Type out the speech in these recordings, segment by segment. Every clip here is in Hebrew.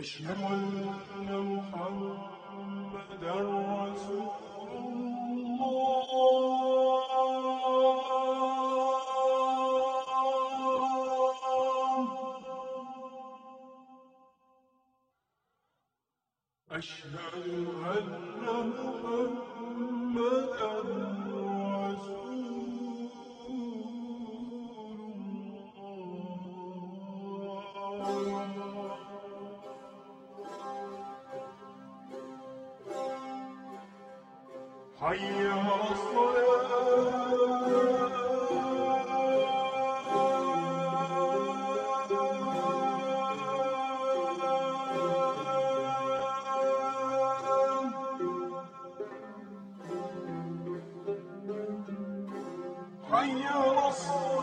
أشهد أن محمدا رسول الله. أشهد أن محمدا Hayya as-salat Hayya as-salat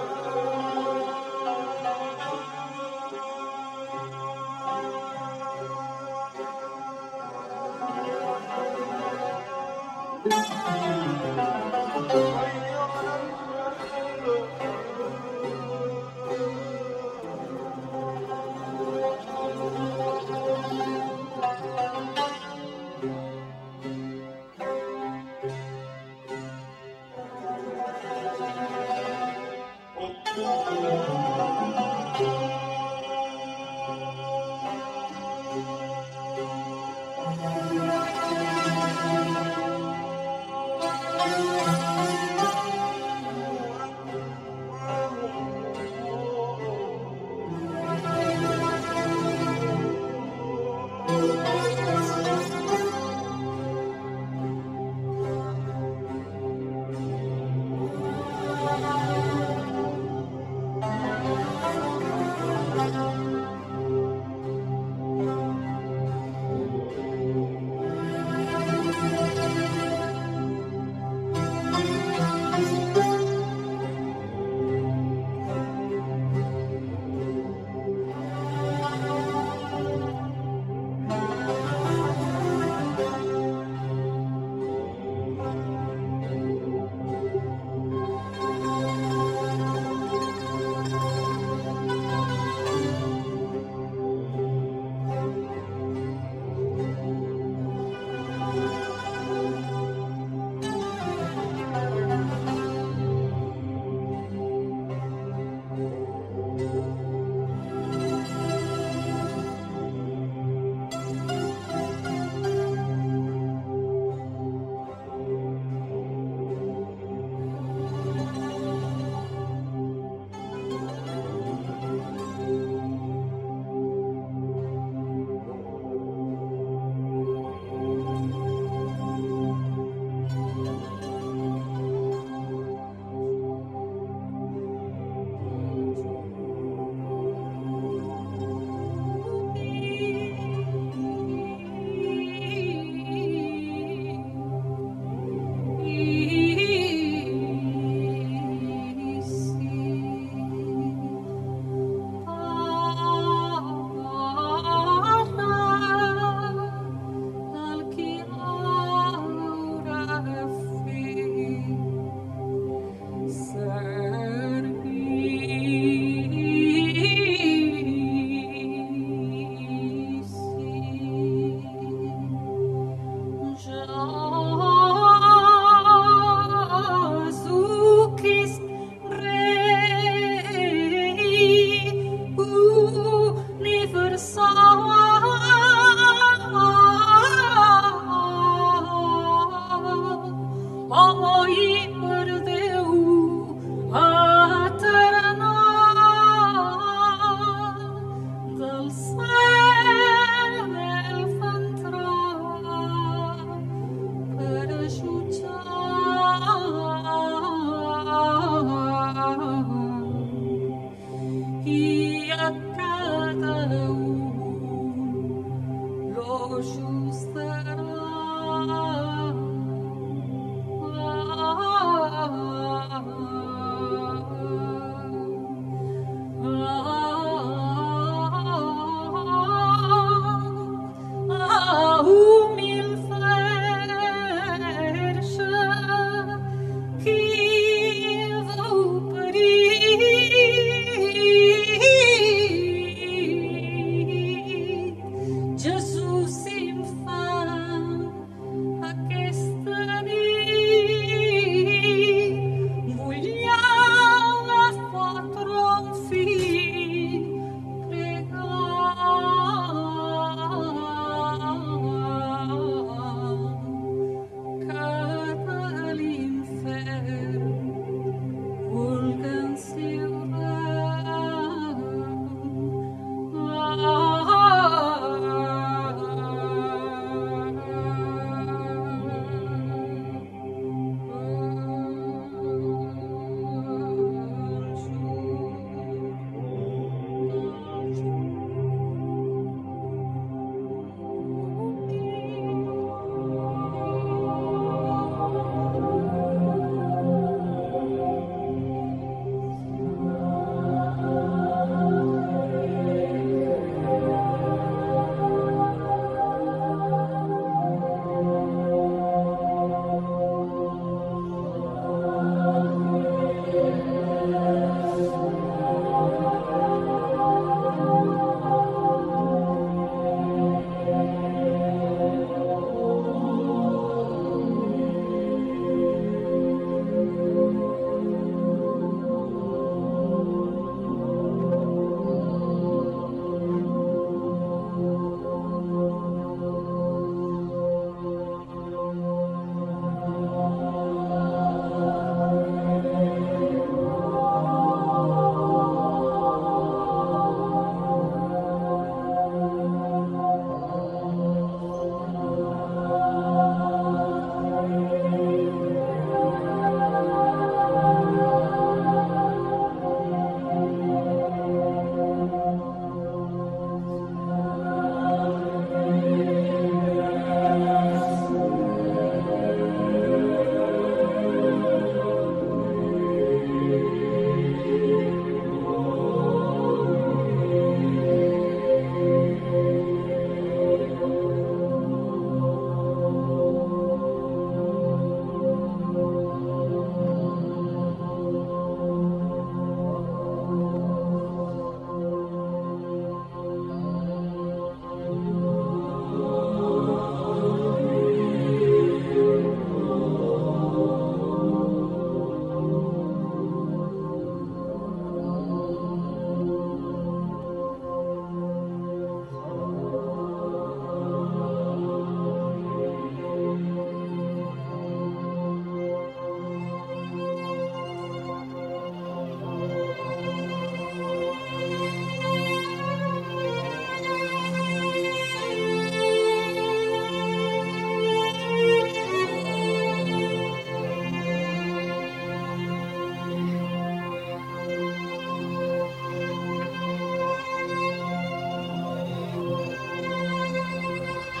justa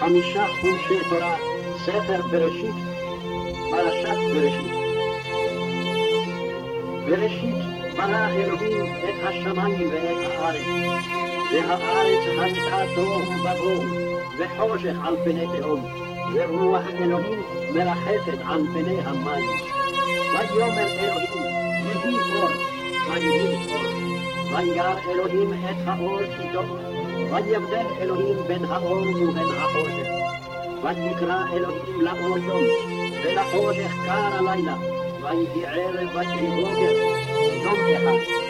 חמישה חומשי תורה, ספר בראשית, פרשת בראשית. בראשית ברא אלוהים את השמיים ואת הארץ, והארץ הייתה תוהו ובוהו, וחושך על פני תהום, ורוח אלוהים מרחפת על פני המים. ויאמר אלוהים, יהי אור, ויהי אור. וירא אלוהים את האור כי טוב, ויבדל אלוהים בין האור ובין החושך. ויקרא אלוהים לאור יום, ולחושך קר הלילה, ויהי ערב ויהי בוקר, יום אחד.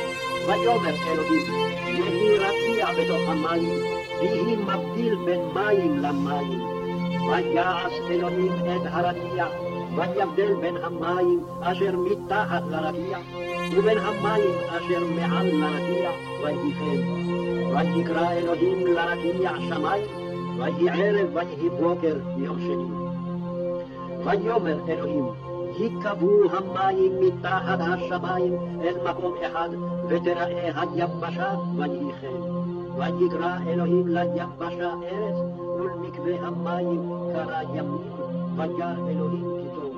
ויאמר אלוהים, יהי רקיע בתוך המים, ויהי מבדיל בין מים למים. ויעש אלוהים את הרקיע, ויבדל בין המים אשר מתחת לרקיע, ובין המים אשר מעל לרקיע, ויהי כן. ויקרא אלוהים לרקיע שמיים, ויהי ערב ויהי בוקר יום שני. ויאמר אלוהים, ייקבעו המים מתחת השמיים אל מקום אחד, ותראה היבשה ויהי כן. ויקרא אלוהים ליבשה ארץ, ולמקווה המים קרא ימים, וירא אלוהים כי טוב.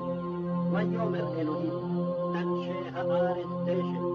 ויאמר אלוהים, אנשי הארץ דשא,